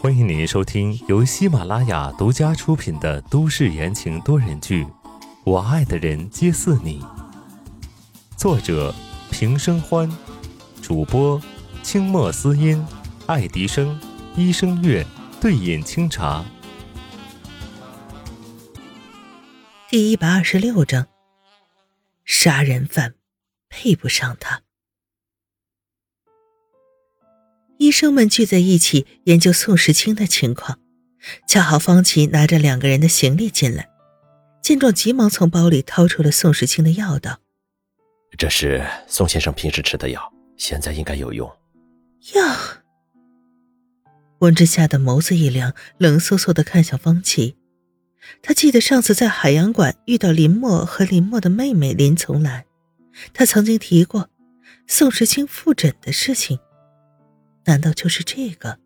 欢迎您收听由喜马拉雅独家出品的都市言情多人剧《我爱的人皆似你》，作者平生欢，主播清墨思音、爱迪生、一生月、对饮清茶。第一百二十六章：杀人犯配不上他。医生们聚在一起研究宋时清的情况，恰好方琦拿着两个人的行李进来，见状急忙从包里掏出了宋时清的药，道：“这是宋先生平时吃的药，现在应该有用。”药。温之夏的眸子一亮，冷飕飕的看向方琦。他记得上次在海洋馆遇到林墨和林墨的妹妹林从兰，他曾经提过宋时清复诊的事情。难道就是这个？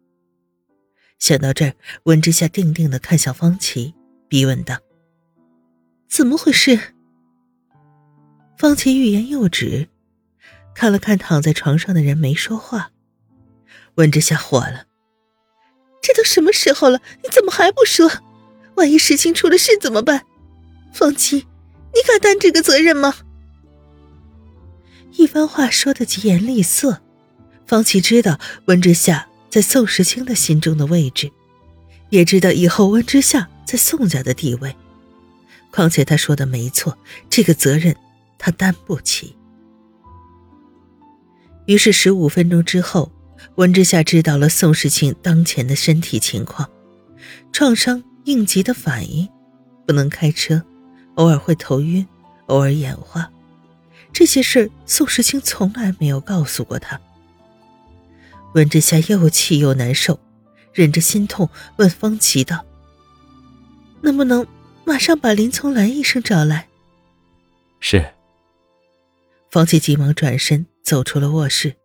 想到这儿，温之夏定定的看向方琦，逼问道：“怎么回事？”方琦欲言又止，看了看躺在床上的人，没说话。温之夏火了：“这都什么时候了，你怎么还不说？万一事情出了事怎么办？方琦，你敢担这个责任吗？”一番话说的疾言厉色。方琦知道温之夏在宋时清的心中的位置，也知道以后温之夏在宋家的地位。况且他说的没错，这个责任他担不起。于是十五分钟之后，温之夏知道了宋时清当前的身体情况：创伤、应急的反应，不能开车，偶尔会头晕，偶尔眼花。这些事宋时清从来没有告诉过他。温之夏又气又难受，忍着心痛问方琦道：“能不能马上把林从兰医生找来？”是。方琦急忙转身走出了卧室。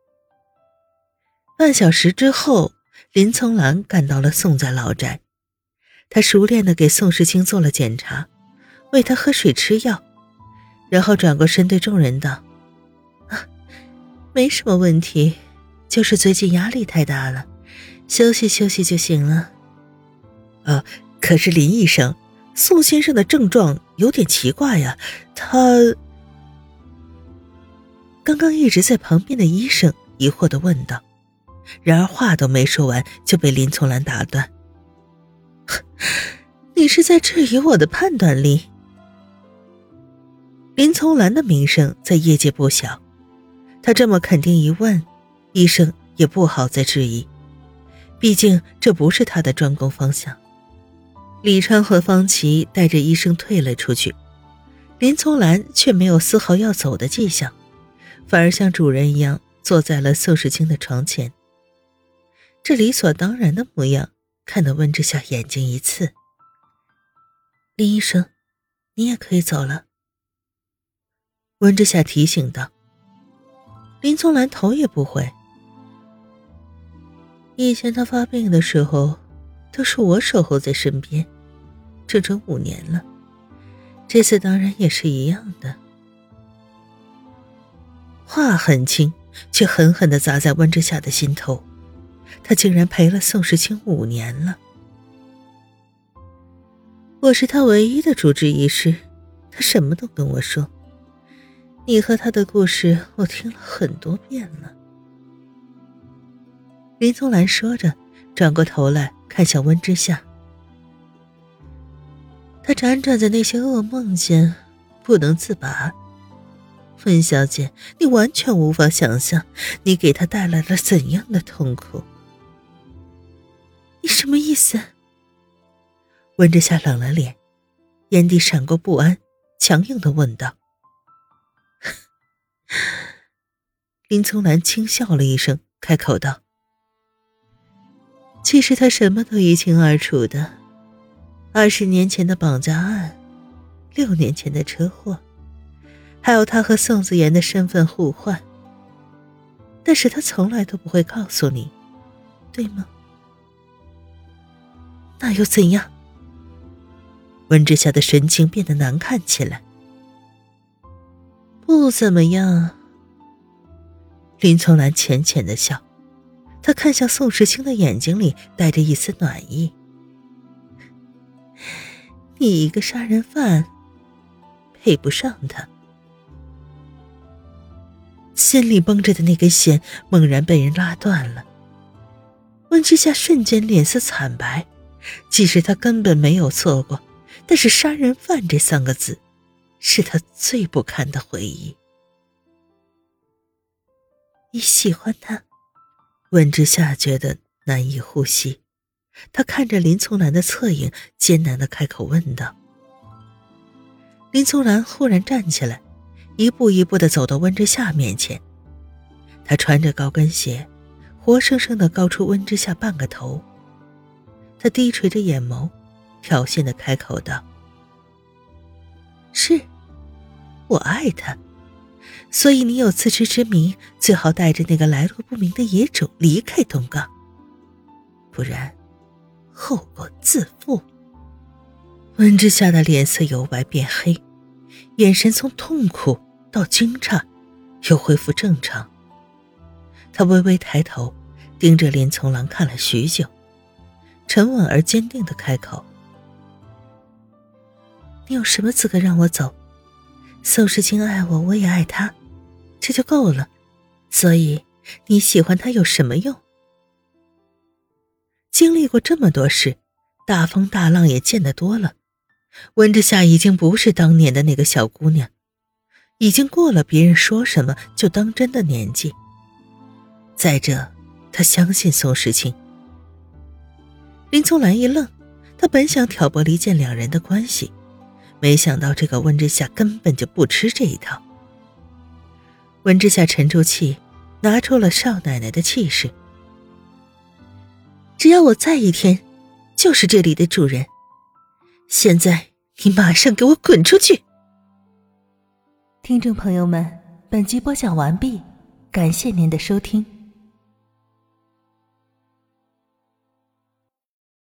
半小时之后，林从兰赶到了宋家老宅，他熟练的给宋时清做了检查，喂他喝水吃药，然后转过身对众人道：“啊，没什么问题。”就是最近压力太大了，休息休息就行了。呃，可是林医生，宋先生的症状有点奇怪呀。他刚刚一直在旁边的医生疑惑的问道，然而话都没说完就被林从兰打断：“ 你是在质疑我的判断力？”林从兰的名声在业界不小，他这么肯定一问。医生也不好再质疑，毕竟这不是他的专攻方向。李川和方琦带着医生退了出去，林从兰却没有丝毫要走的迹象，反而像主人一样坐在了宋时清的床前。这理所当然的模样，看得温之夏眼睛一刺。林医生，你也可以走了。温之夏提醒道。林从兰头也不回。以前他发病的时候，都是我守候在身边，整整五年了。这次当然也是一样的。话很轻，却狠狠的砸在温之夏的心头。他竟然陪了宋时清五年了。我是他唯一的主治医师，他什么都跟我说。你和他的故事，我听了很多遍了。林宗兰说着，转过头来看向温之夏。他辗转在那些噩梦间，不能自拔。温小姐，你完全无法想象，你给他带来了怎样的痛苦。你什么意思？温之夏冷了脸，眼底闪过不安，强硬的问道。林宗兰轻笑了一声，开口道。其实他什么都一清二楚的，二十年前的绑架案，六年前的车祸，还有他和宋子言的身份互换。但是他从来都不会告诉你，对吗？那又怎样？温之夏的神情变得难看起来。不怎么样。林从兰浅浅的笑。他看向宋时清的眼睛里带着一丝暖意。你一个杀人犯，配不上他。心里绷着的那根弦猛然被人拉断了。温之夏瞬间脸色惨白，即使他根本没有错过，但是“杀人犯”这三个字，是他最不堪的回忆。你喜欢他？温之夏觉得难以呼吸，他看着林从兰的侧影，艰难的开口问道。林从兰忽然站起来，一步一步的走到温之夏面前，他穿着高跟鞋。活生生的高出温之夏半个头。他低垂着眼眸，挑衅的开口道：“是，我爱他，所以你有自知之明，最好带着那个来路不明的野种离开东港，不然，后果自负。”温之夏的脸色由白变黑，眼神从痛苦到惊诧，又恢复正常。他微微抬头，盯着林从郎看了许久，沉稳而坚定的开口：“你有什么资格让我走？宋时清爱我，我也爱他，这就够了。所以你喜欢他有什么用？经历过这么多事，大风大浪也见得多了，温之夏已经不是当年的那个小姑娘，已经过了别人说什么就当真的年纪。”再者，他相信宋时清。林从兰一愣，他本想挑拨离间两人的关系，没想到这个温之夏根本就不吃这一套。温之下沉住气，拿出了少奶奶的气势：“只要我在一天，就是这里的主人。现在你马上给我滚出去！”听众朋友们，本集播讲完毕，感谢您的收听。